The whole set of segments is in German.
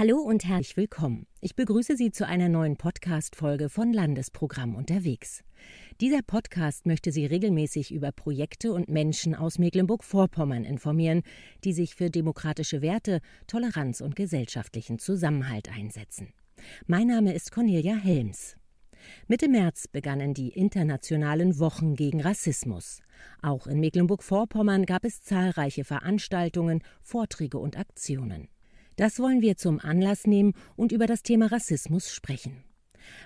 Hallo und herzlich willkommen. Ich begrüße Sie zu einer neuen Podcast-Folge von Landesprogramm unterwegs. Dieser Podcast möchte Sie regelmäßig über Projekte und Menschen aus Mecklenburg-Vorpommern informieren, die sich für demokratische Werte, Toleranz und gesellschaftlichen Zusammenhalt einsetzen. Mein Name ist Cornelia Helms. Mitte März begannen die internationalen Wochen gegen Rassismus. Auch in Mecklenburg-Vorpommern gab es zahlreiche Veranstaltungen, Vorträge und Aktionen. Das wollen wir zum Anlass nehmen und über das Thema Rassismus sprechen.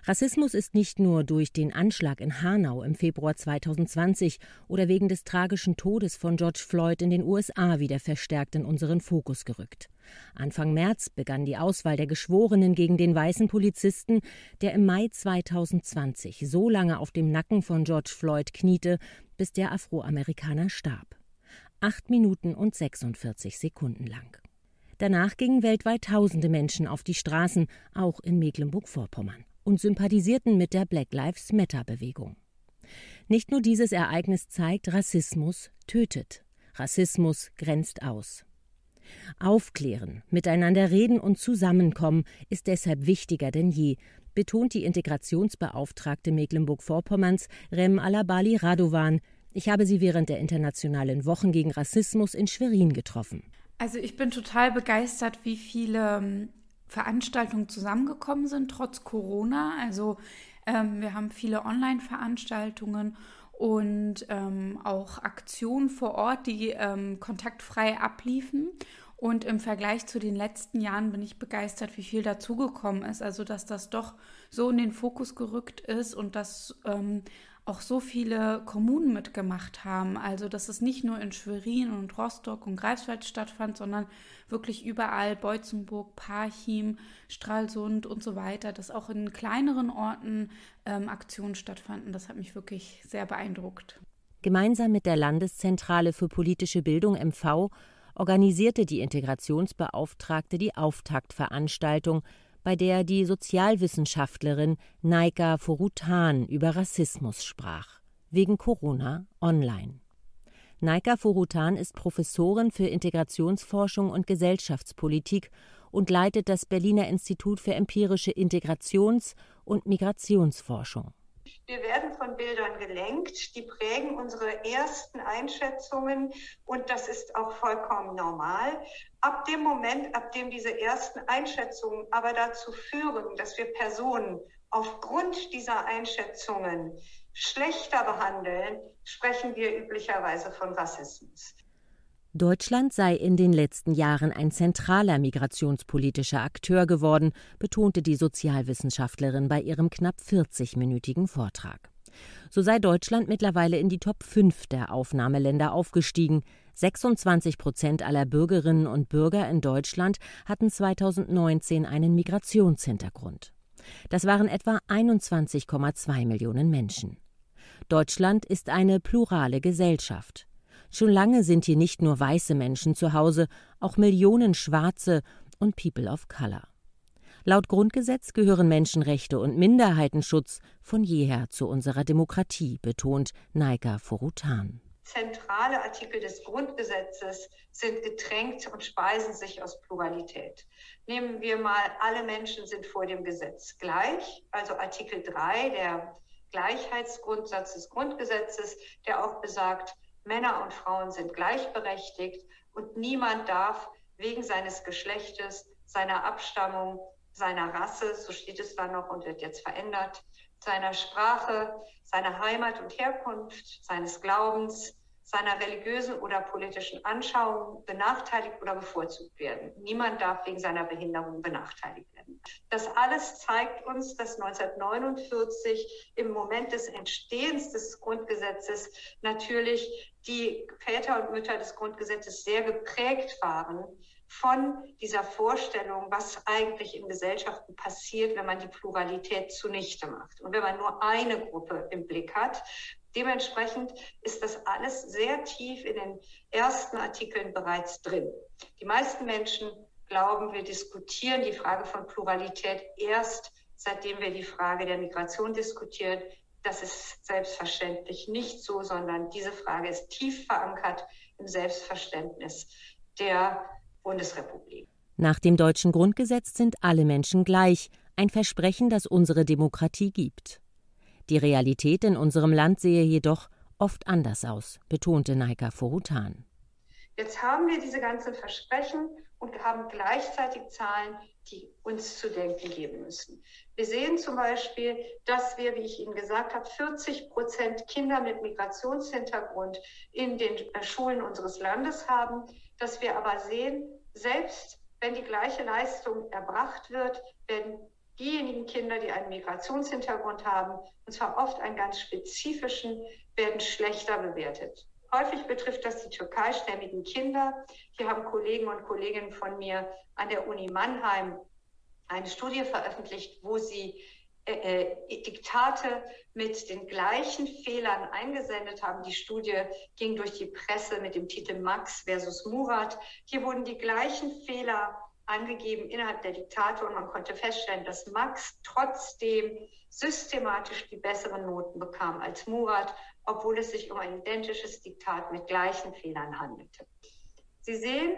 Rassismus ist nicht nur durch den Anschlag in Hanau im Februar 2020 oder wegen des tragischen Todes von George Floyd in den USA wieder verstärkt in unseren Fokus gerückt. Anfang März begann die Auswahl der Geschworenen gegen den weißen Polizisten, der im Mai 2020 so lange auf dem Nacken von George Floyd kniete, bis der Afroamerikaner starb. Acht Minuten und 46 Sekunden lang. Danach gingen weltweit tausende Menschen auf die Straßen, auch in Mecklenburg-Vorpommern und sympathisierten mit der Black Lives Matter-Bewegung. Nicht nur dieses Ereignis zeigt, Rassismus tötet. Rassismus grenzt aus. Aufklären, miteinander reden und zusammenkommen ist deshalb wichtiger denn je, betont die Integrationsbeauftragte Mecklenburg-Vorpommerns Rem Alabali Radovan. Ich habe sie während der internationalen Wochen gegen Rassismus in Schwerin getroffen. Also ich bin total begeistert, wie viele ähm, Veranstaltungen zusammengekommen sind, trotz Corona. Also ähm, wir haben viele Online-Veranstaltungen und ähm, auch Aktionen vor Ort, die ähm, kontaktfrei abliefen. Und im Vergleich zu den letzten Jahren bin ich begeistert, wie viel dazugekommen ist. Also, dass das doch so in den Fokus gerückt ist und dass ähm, auch so viele Kommunen mitgemacht haben. Also, dass es nicht nur in Schwerin und Rostock und Greifswald stattfand, sondern wirklich überall, Beutzenburg, Parchim, Stralsund und so weiter, dass auch in kleineren Orten ähm, Aktionen stattfanden. Das hat mich wirklich sehr beeindruckt. Gemeinsam mit der Landeszentrale für politische Bildung MV organisierte die Integrationsbeauftragte die Auftaktveranstaltung bei der die Sozialwissenschaftlerin Naika Forutan über Rassismus sprach, wegen Corona online. Naika Forutan ist Professorin für Integrationsforschung und Gesellschaftspolitik und leitet das Berliner Institut für empirische Integrations- und Migrationsforschung. Wir werden von Bildern gelenkt, die prägen unsere ersten Einschätzungen und das ist auch vollkommen normal. Ab dem Moment, ab dem diese ersten Einschätzungen aber dazu führen, dass wir Personen aufgrund dieser Einschätzungen schlechter behandeln, sprechen wir üblicherweise von Rassismus. Deutschland sei in den letzten Jahren ein zentraler migrationspolitischer Akteur geworden, betonte die Sozialwissenschaftlerin bei ihrem knapp 40-minütigen Vortrag. So sei Deutschland mittlerweile in die Top 5 der Aufnahmeländer aufgestiegen. 26 Prozent aller Bürgerinnen und Bürger in Deutschland hatten 2019 einen Migrationshintergrund. Das waren etwa 21,2 Millionen Menschen. Deutschland ist eine plurale Gesellschaft. Schon lange sind hier nicht nur weiße Menschen zu Hause, auch Millionen Schwarze und People of Color. Laut Grundgesetz gehören Menschenrechte und Minderheitenschutz von jeher zu unserer Demokratie, betont Naika Forutan. Zentrale Artikel des Grundgesetzes sind getränkt und speisen sich aus Pluralität. Nehmen wir mal, alle Menschen sind vor dem Gesetz gleich, also Artikel 3, der Gleichheitsgrundsatz des Grundgesetzes, der auch besagt, Männer und Frauen sind gleichberechtigt und niemand darf wegen seines Geschlechtes, seiner Abstammung, seiner Rasse, so steht es da noch und wird jetzt verändert, seiner Sprache, seiner Heimat und Herkunft, seines Glaubens, seiner religiösen oder politischen Anschauung benachteiligt oder bevorzugt werden. Niemand darf wegen seiner Behinderung benachteiligt werden. Das alles zeigt uns, dass 1949 im Moment des Entstehens des Grundgesetzes natürlich die Väter und Mütter des Grundgesetzes sehr geprägt waren von dieser Vorstellung, was eigentlich in Gesellschaften passiert, wenn man die Pluralität zunichte macht und wenn man nur eine Gruppe im Blick hat. Dementsprechend ist das alles sehr tief in den ersten Artikeln bereits drin. Die meisten Menschen glauben, wir diskutieren die Frage von Pluralität erst, seitdem wir die Frage der Migration diskutieren. Das ist selbstverständlich nicht so, sondern diese Frage ist tief verankert im Selbstverständnis der Bundesrepublik. Nach dem deutschen Grundgesetz sind alle Menschen gleich, ein Versprechen, das unsere Demokratie gibt. Die Realität in unserem Land sehe jedoch oft anders aus, betonte Naika Forutan. Jetzt haben wir diese ganzen Versprechen und haben gleichzeitig Zahlen, die uns zu denken geben müssen. Wir sehen zum Beispiel, dass wir, wie ich Ihnen gesagt habe, 40 Prozent Kinder mit Migrationshintergrund in den äh, Schulen unseres Landes haben, dass wir aber sehen, selbst wenn die gleiche Leistung erbracht wird, werden diejenigen Kinder, die einen Migrationshintergrund haben, und zwar oft einen ganz spezifischen, werden schlechter bewertet. Häufig betrifft das die türkeistämmigen Kinder. Hier haben Kollegen und Kolleginnen von mir an der Uni Mannheim eine Studie veröffentlicht, wo sie äh, äh, Diktate mit den gleichen Fehlern eingesendet haben. Die Studie ging durch die Presse mit dem Titel Max versus Murat. Hier wurden die gleichen Fehler angegeben innerhalb der Diktate und man konnte feststellen, dass Max trotzdem systematisch die besseren Noten bekam als Murat obwohl es sich um ein identisches Diktat mit gleichen Fehlern handelte. Sie sehen,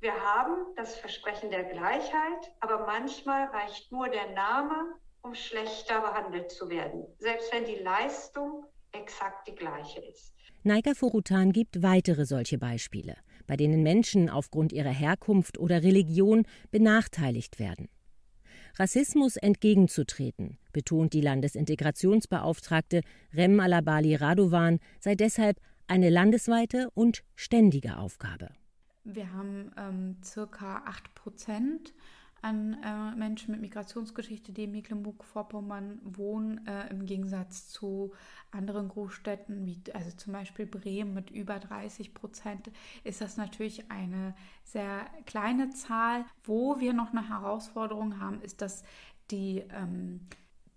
wir haben das Versprechen der Gleichheit, aber manchmal reicht nur der Name, um schlechter behandelt zu werden, selbst wenn die Leistung exakt die gleiche ist. Naika Furutan gibt weitere solche Beispiele, bei denen Menschen aufgrund ihrer Herkunft oder Religion benachteiligt werden. Rassismus entgegenzutreten, betont die Landesintegrationsbeauftragte Rem Alabali Radovan, sei deshalb eine landesweite und ständige Aufgabe. Wir haben ähm, circa 8 Prozent an äh, Menschen mit Migrationsgeschichte, die in Mecklenburg-Vorpommern wohnen, äh, im Gegensatz zu anderen Großstädten, wie also zum Beispiel Bremen mit über 30 Prozent, ist das natürlich eine sehr kleine Zahl. Wo wir noch eine Herausforderung haben, ist, dass die ähm,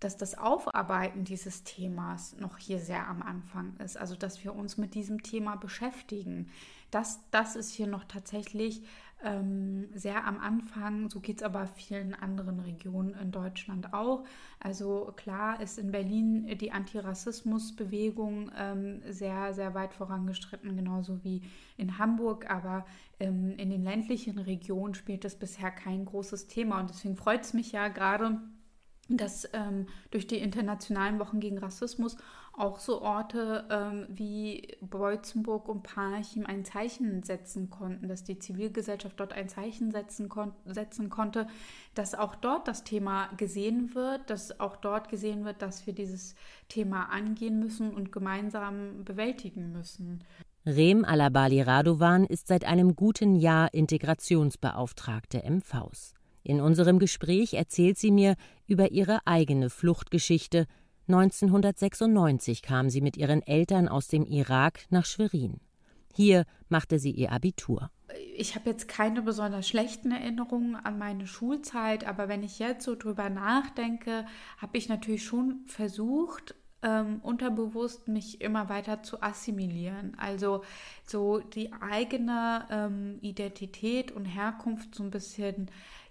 dass das Aufarbeiten dieses Themas noch hier sehr am Anfang ist, also dass wir uns mit diesem Thema beschäftigen. Das, das ist hier noch tatsächlich ähm, sehr am Anfang. So geht es aber vielen anderen Regionen in Deutschland auch. Also klar ist in Berlin die Antirassismusbewegung ähm, sehr, sehr weit vorangestritten, genauso wie in Hamburg. Aber ähm, in den ländlichen Regionen spielt das bisher kein großes Thema. Und deswegen freut es mich ja gerade, dass ähm, durch die internationalen Wochen gegen Rassismus auch so Orte ähm, wie Beutzenburg und Parchim ein Zeichen setzen konnten, dass die Zivilgesellschaft dort ein Zeichen setzen, kon setzen konnte, dass auch dort das Thema gesehen wird, dass auch dort gesehen wird, dass wir dieses Thema angehen müssen und gemeinsam bewältigen müssen. Rem Alabali Radovan ist seit einem guten Jahr Integrationsbeauftragte Faus. In unserem Gespräch erzählt sie mir über ihre eigene Fluchtgeschichte. 1996 kam sie mit ihren Eltern aus dem Irak nach Schwerin. Hier machte sie ihr Abitur. Ich habe jetzt keine besonders schlechten Erinnerungen an meine Schulzeit, aber wenn ich jetzt so drüber nachdenke, habe ich natürlich schon versucht, ähm, unterbewusst mich immer weiter zu assimilieren. Also so die eigene ähm, Identität und Herkunft so ein bisschen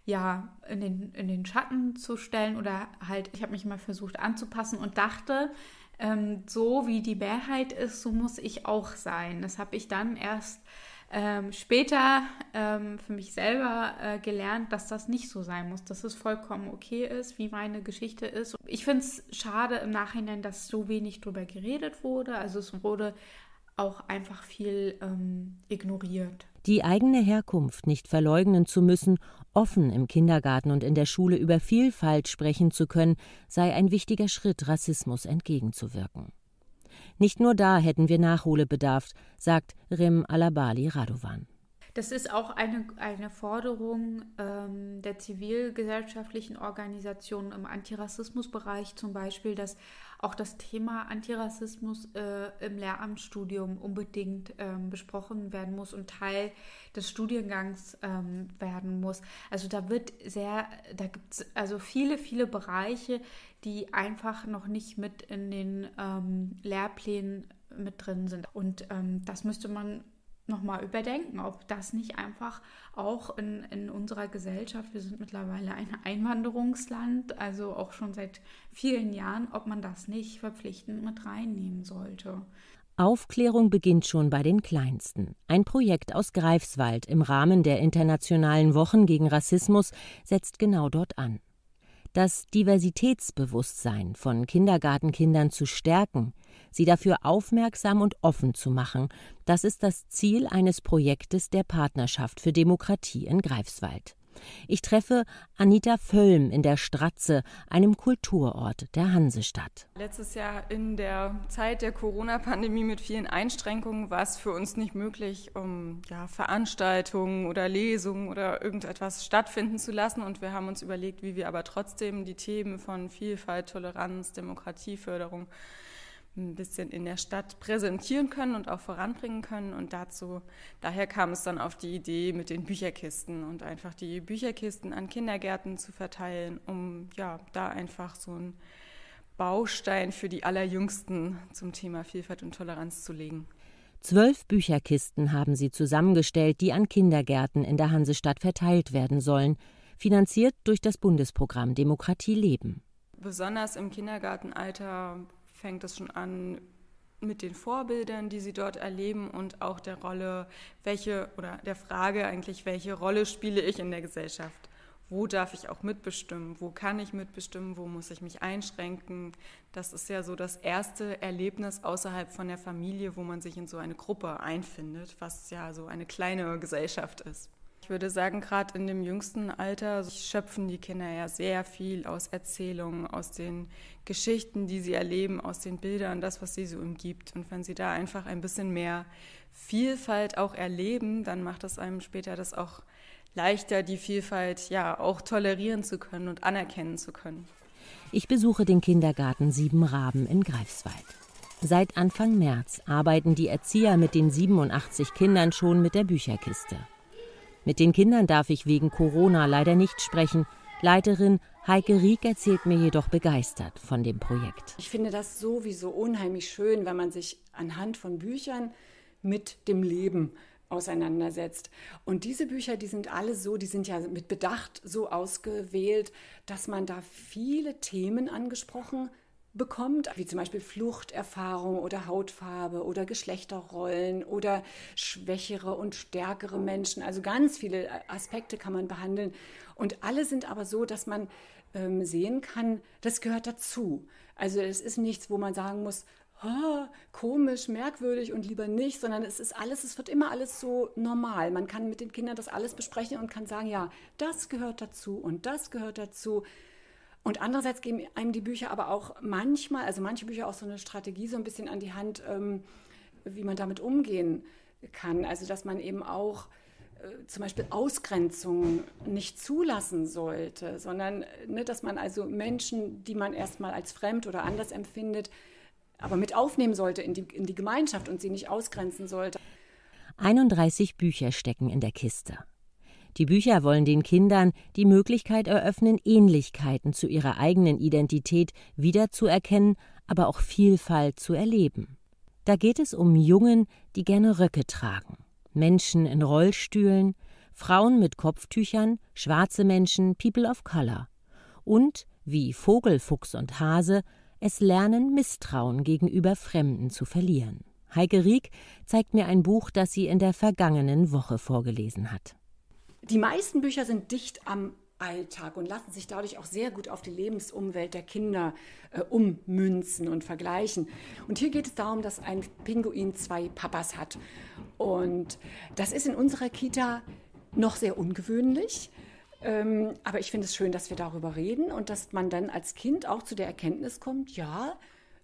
ja, in den, in den Schatten zu stellen oder halt, ich habe mich mal versucht anzupassen und dachte, ähm, so wie die Mehrheit ist, so muss ich auch sein. Das habe ich dann erst ähm, später ähm, für mich selber äh, gelernt, dass das nicht so sein muss, dass es vollkommen okay ist, wie meine Geschichte ist. Ich finde es schade im Nachhinein, dass so wenig darüber geredet wurde. Also es wurde auch einfach viel ähm, ignoriert. Die eigene Herkunft nicht verleugnen zu müssen, offen im Kindergarten und in der Schule über Vielfalt sprechen zu können, sei ein wichtiger Schritt, Rassismus entgegenzuwirken. Nicht nur da hätten wir Nachholbedarf, sagt Rim Alabali Radovan. Das ist auch eine, eine Forderung ähm, der zivilgesellschaftlichen Organisationen im Antirassismusbereich, zum Beispiel, dass auch das Thema Antirassismus äh, im Lehramtsstudium unbedingt ähm, besprochen werden muss und Teil des Studiengangs ähm, werden muss. Also da wird sehr, da gibt es also viele, viele Bereiche, die einfach noch nicht mit in den ähm, Lehrplänen mit drin sind. Und ähm, das müsste man nochmal überdenken, ob das nicht einfach auch in, in unserer Gesellschaft, wir sind mittlerweile ein Einwanderungsland, also auch schon seit vielen Jahren, ob man das nicht verpflichtend mit reinnehmen sollte. Aufklärung beginnt schon bei den Kleinsten. Ein Projekt aus Greifswald im Rahmen der Internationalen Wochen gegen Rassismus setzt genau dort an. Das Diversitätsbewusstsein von Kindergartenkindern zu stärken, sie dafür aufmerksam und offen zu machen, das ist das Ziel eines Projektes der Partnerschaft für Demokratie in Greifswald. Ich treffe Anita Völlm in der Stratze, einem Kulturort der Hansestadt. Letztes Jahr in der Zeit der Corona-Pandemie mit vielen Einschränkungen war es für uns nicht möglich, um ja, Veranstaltungen oder Lesungen oder irgendetwas stattfinden zu lassen. Und wir haben uns überlegt, wie wir aber trotzdem die Themen von Vielfalt, Toleranz, Demokratieförderung ein bisschen in der Stadt präsentieren können und auch voranbringen können. Und dazu, daher kam es dann auf die Idee mit den Bücherkisten und einfach die Bücherkisten an Kindergärten zu verteilen, um ja da einfach so einen Baustein für die Allerjüngsten zum Thema Vielfalt und Toleranz zu legen. Zwölf Bücherkisten haben sie zusammengestellt, die an Kindergärten in der Hansestadt verteilt werden sollen, finanziert durch das Bundesprogramm Demokratie leben. Besonders im Kindergartenalter fängt es schon an mit den Vorbildern, die sie dort erleben und auch der Rolle, welche oder der Frage eigentlich, welche Rolle spiele ich in der Gesellschaft? Wo darf ich auch mitbestimmen? Wo kann ich mitbestimmen? Wo muss ich mich einschränken? Das ist ja so das erste Erlebnis außerhalb von der Familie, wo man sich in so eine Gruppe einfindet, was ja so eine kleine Gesellschaft ist. Ich würde sagen, gerade in dem jüngsten Alter schöpfen die Kinder ja sehr viel aus Erzählungen, aus den Geschichten, die sie erleben, aus den Bildern, das, was sie so umgibt. Und wenn sie da einfach ein bisschen mehr Vielfalt auch erleben, dann macht es einem später das auch leichter, die Vielfalt ja auch tolerieren zu können und anerkennen zu können. Ich besuche den Kindergarten Sieben Raben in Greifswald. Seit Anfang März arbeiten die Erzieher mit den 87 Kindern schon mit der Bücherkiste. Mit den Kindern darf ich wegen Corona leider nicht sprechen. Leiterin Heike Rieck erzählt mir jedoch begeistert von dem Projekt. Ich finde das sowieso unheimlich schön, wenn man sich anhand von Büchern mit dem Leben auseinandersetzt. Und diese Bücher, die sind alle so, die sind ja mit Bedacht so ausgewählt, dass man da viele Themen angesprochen bekommt, wie zum Beispiel Fluchterfahrung oder Hautfarbe oder Geschlechterrollen oder schwächere und stärkere Menschen. Also ganz viele Aspekte kann man behandeln. Und alle sind aber so, dass man ähm, sehen kann, das gehört dazu. Also es ist nichts, wo man sagen muss, oh, komisch, merkwürdig und lieber nicht, sondern es ist alles, es wird immer alles so normal. Man kann mit den Kindern das alles besprechen und kann sagen, ja, das gehört dazu und das gehört dazu. Und andererseits geben einem die Bücher aber auch manchmal, also manche Bücher auch so eine Strategie so ein bisschen an die Hand, ähm, wie man damit umgehen kann. Also dass man eben auch äh, zum Beispiel Ausgrenzung nicht zulassen sollte, sondern ne, dass man also Menschen, die man erstmal als fremd oder anders empfindet, aber mit aufnehmen sollte in die, in die Gemeinschaft und sie nicht ausgrenzen sollte. 31 Bücher stecken in der Kiste. Die Bücher wollen den Kindern die Möglichkeit eröffnen, Ähnlichkeiten zu ihrer eigenen Identität wiederzuerkennen, aber auch Vielfalt zu erleben. Da geht es um Jungen, die gerne Röcke tragen, Menschen in Rollstühlen, Frauen mit Kopftüchern, schwarze Menschen, People of Color. Und, wie Vogel, Fuchs und Hase, es lernen, Misstrauen gegenüber Fremden zu verlieren. Heike Rieck zeigt mir ein Buch, das sie in der vergangenen Woche vorgelesen hat. Die meisten Bücher sind dicht am Alltag und lassen sich dadurch auch sehr gut auf die Lebensumwelt der Kinder äh, ummünzen und vergleichen. Und hier geht es darum, dass ein Pinguin zwei Papas hat. Und das ist in unserer Kita noch sehr ungewöhnlich. Ähm, aber ich finde es schön, dass wir darüber reden und dass man dann als Kind auch zu der Erkenntnis kommt, ja,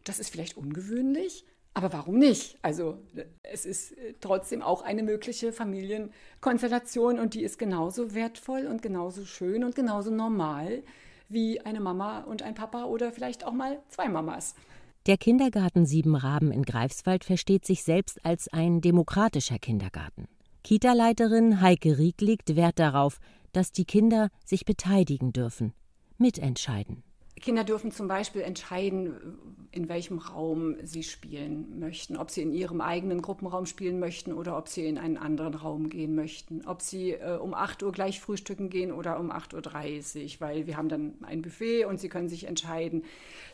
das ist vielleicht ungewöhnlich, aber warum nicht? Also es ist äh, trotzdem auch eine mögliche Familienkonstellation und die ist genauso wertvoll und genauso schön und genauso normal wie eine Mama und ein Papa oder vielleicht auch mal zwei Mamas. Der Kindergarten Sieben Raben in Greifswald versteht sich selbst als ein demokratischer Kindergarten. Kita-Leiterin Heike Rieck legt Wert darauf, dass die Kinder sich beteiligen dürfen, mitentscheiden. Kinder dürfen zum Beispiel entscheiden, in welchem Raum sie spielen möchten, ob sie in ihrem eigenen Gruppenraum spielen möchten oder ob sie in einen anderen Raum gehen möchten, ob sie äh, um 8 Uhr gleich frühstücken gehen oder um 8.30 Uhr, weil wir haben dann ein Buffet und sie können sich entscheiden.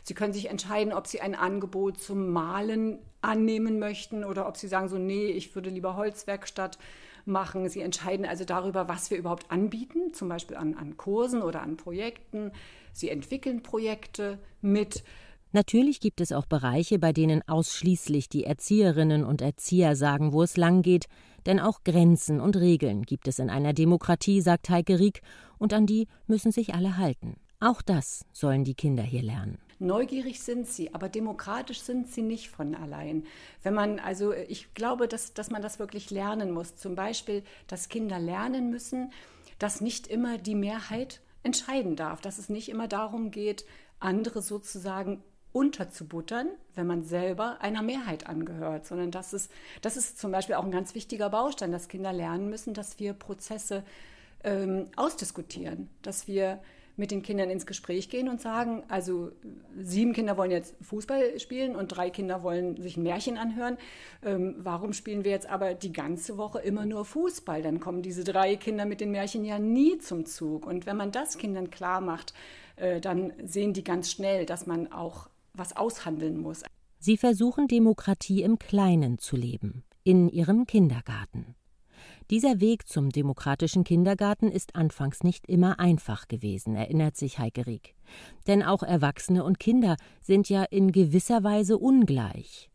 Sie können sich entscheiden, ob sie ein Angebot zum Malen annehmen möchten oder ob sie sagen so, nee, ich würde lieber Holzwerkstatt machen. Sie entscheiden also darüber, was wir überhaupt anbieten, zum Beispiel an, an Kursen oder an Projekten. Sie entwickeln Projekte mit. Natürlich gibt es auch Bereiche, bei denen ausschließlich die Erzieherinnen und Erzieher sagen, wo es lang geht, denn auch Grenzen und Regeln gibt es in einer Demokratie, sagt Heike Rieck, und an die müssen sich alle halten. Auch das sollen die Kinder hier lernen. Neugierig sind sie, aber demokratisch sind sie nicht von allein. Wenn man, also ich glaube, dass, dass man das wirklich lernen muss. Zum Beispiel, dass Kinder lernen müssen, dass nicht immer die Mehrheit entscheiden darf, dass es nicht immer darum geht, andere sozusagen unterzubuttern, wenn man selber einer Mehrheit angehört, sondern das ist, das ist zum Beispiel auch ein ganz wichtiger Baustein, dass Kinder lernen müssen, dass wir Prozesse ähm, ausdiskutieren, dass wir mit den Kindern ins Gespräch gehen und sagen, also sieben Kinder wollen jetzt Fußball spielen und drei Kinder wollen sich ein Märchen anhören. Ähm, warum spielen wir jetzt aber die ganze Woche immer nur Fußball? Dann kommen diese drei Kinder mit den Märchen ja nie zum Zug. Und wenn man das Kindern klar macht, äh, dann sehen die ganz schnell, dass man auch was aushandeln muss. Sie versuchen Demokratie im Kleinen zu leben, in ihrem Kindergarten. Dieser Weg zum demokratischen Kindergarten ist anfangs nicht immer einfach gewesen, erinnert sich Heike Rieck. Denn auch Erwachsene und Kinder sind ja in gewisser Weise ungleich.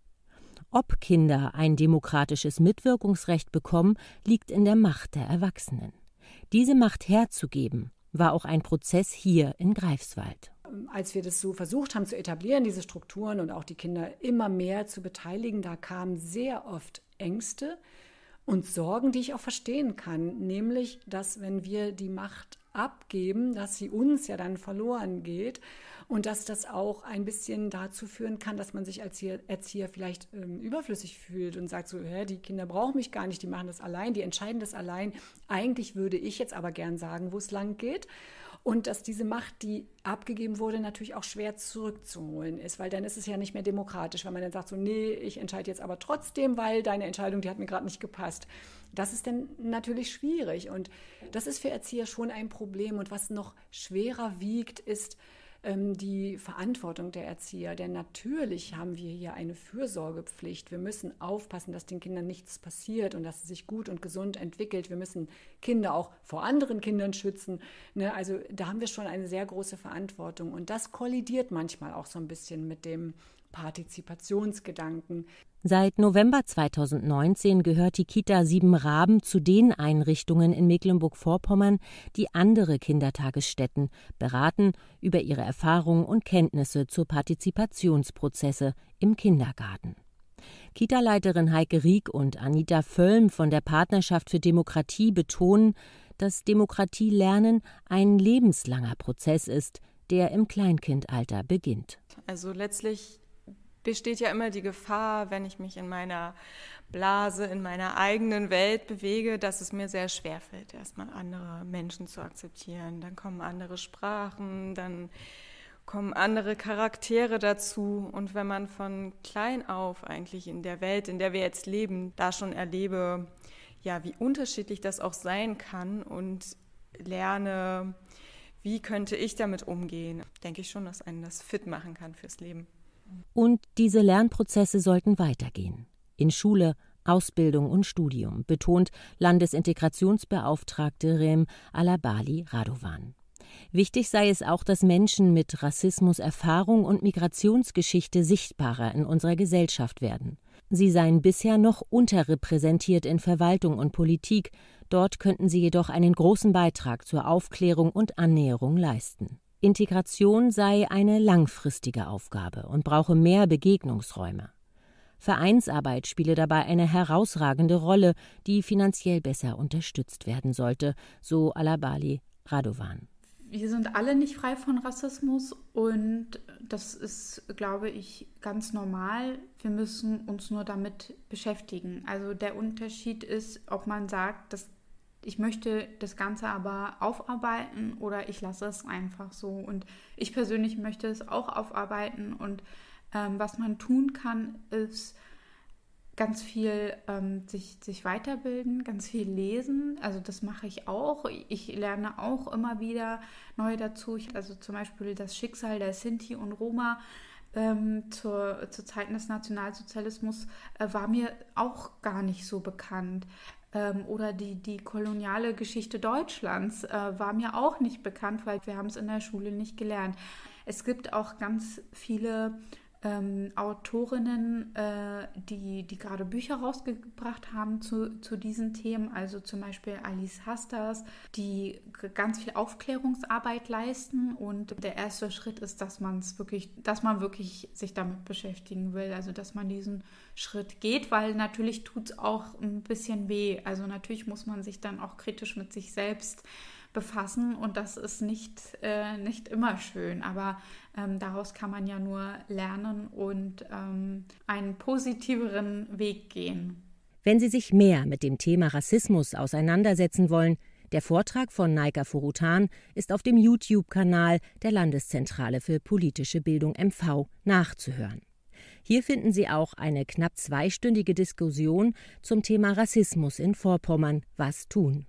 Ob Kinder ein demokratisches Mitwirkungsrecht bekommen, liegt in der Macht der Erwachsenen. Diese Macht herzugeben, war auch ein Prozess hier in Greifswald. Als wir das so versucht haben zu etablieren, diese Strukturen und auch die Kinder immer mehr zu beteiligen, da kamen sehr oft Ängste, und Sorgen, die ich auch verstehen kann, nämlich, dass wenn wir die Macht abgeben, dass sie uns ja dann verloren geht und dass das auch ein bisschen dazu führen kann, dass man sich als Erzieher vielleicht ähm, überflüssig fühlt und sagt so, hä, die Kinder brauchen mich gar nicht, die machen das allein, die entscheiden das allein. Eigentlich würde ich jetzt aber gern sagen, wo es lang geht und dass diese Macht, die abgegeben wurde, natürlich auch schwer zurückzuholen ist, weil dann ist es ja nicht mehr demokratisch, wenn man dann sagt so, nee, ich entscheide jetzt aber trotzdem, weil deine Entscheidung, die hat mir gerade nicht gepasst. Das ist dann natürlich schwierig und das ist für Erzieher schon ein Problem und was noch schwerer wiegt, ist, die Verantwortung der Erzieher. Denn natürlich haben wir hier eine Fürsorgepflicht. Wir müssen aufpassen, dass den Kindern nichts passiert und dass es sich gut und gesund entwickelt. Wir müssen Kinder auch vor anderen Kindern schützen. Ne? Also da haben wir schon eine sehr große Verantwortung. Und das kollidiert manchmal auch so ein bisschen mit dem Partizipationsgedanken. Seit November 2019 gehört die Kita Siebenraben zu den Einrichtungen in Mecklenburg-Vorpommern, die andere Kindertagesstätten beraten über ihre Erfahrungen und Kenntnisse zu Partizipationsprozesse im Kindergarten. Kita-Leiterin Heike Rieck und Anita Völlm von der Partnerschaft für Demokratie betonen, dass Demokratielernen ein lebenslanger Prozess ist, der im Kleinkindalter beginnt. Also letztlich besteht ja immer die Gefahr, wenn ich mich in meiner Blase, in meiner eigenen Welt bewege, dass es mir sehr schwer fällt, erstmal andere Menschen zu akzeptieren. Dann kommen andere Sprachen, dann kommen andere Charaktere dazu. Und wenn man von klein auf eigentlich in der Welt, in der wir jetzt leben, da schon erlebe, ja, wie unterschiedlich das auch sein kann und lerne, wie könnte ich damit umgehen, denke ich schon, dass einen das fit machen kann fürs Leben. Und diese Lernprozesse sollten weitergehen. In Schule, Ausbildung und Studium, betont Landesintegrationsbeauftragte Rem Alabali Radovan. Wichtig sei es auch, dass Menschen mit Rassismuserfahrung und Migrationsgeschichte sichtbarer in unserer Gesellschaft werden. Sie seien bisher noch unterrepräsentiert in Verwaltung und Politik, dort könnten sie jedoch einen großen Beitrag zur Aufklärung und Annäherung leisten. Integration sei eine langfristige Aufgabe und brauche mehr Begegnungsräume. Vereinsarbeit spiele dabei eine herausragende Rolle, die finanziell besser unterstützt werden sollte, so Alabali Radovan. Wir sind alle nicht frei von Rassismus und das ist, glaube ich, ganz normal. Wir müssen uns nur damit beschäftigen. Also der Unterschied ist, ob man sagt, dass Ich möchte das Ganze aber aufarbeiten oder ich lasse es einfach so. Und ich persönlich möchte es auch aufarbeiten. Und ähm, was man tun kann, ist ganz viel ähm, sich, sich weiterbilden, ganz viel lesen. Also das mache ich auch. Ich lerne auch immer wieder neu dazu. Ich, also zum Beispiel das Schicksal der Sinti und Roma ähm, zur, zu Zeiten des Nationalsozialismus äh, war mir auch gar nicht so bekannt ähm, oder die, die koloniale Geschichte Deutschlands äh, war mir auch nicht bekannt, weil wir haben es in der Schule nicht gelernt. Es gibt auch ganz viele ähm, Autorinnen, äh, die, die gerade Bücher rausgebracht haben zu, zu diesen Themen, also zum Beispiel Alice Hastas, die ganz viel Aufklärungsarbeit leisten. Und der erste Schritt ist, dass man es wirklich, dass man wirklich sich damit beschäftigen will, also dass man diesen Schritt geht, weil natürlich tut es auch ein bisschen weh. Also natürlich muss man sich dann auch kritisch mit sich selbst befassen und das ist nicht, äh, nicht immer schön, aber ähm, daraus kann man ja nur lernen und ähm, einen positiveren Weg gehen. Wenn Sie sich mehr mit dem Thema Rassismus auseinandersetzen wollen, der Vortrag von Naika Furutan ist auf dem YouTube-Kanal der Landeszentrale für politische Bildung MV nachzuhören. Hier finden Sie auch eine knapp zweistündige Diskussion zum Thema Rassismus in Vorpommern. Was tun?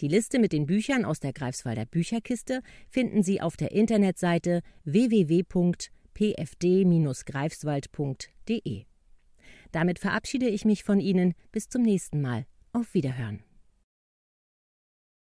Die Liste mit den Büchern aus der Greifswalder Bücherkiste finden Sie auf der Internetseite www.pfd-greifswald.de. Damit verabschiede ich mich von Ihnen. Bis zum nächsten Mal. Auf Wiederhören.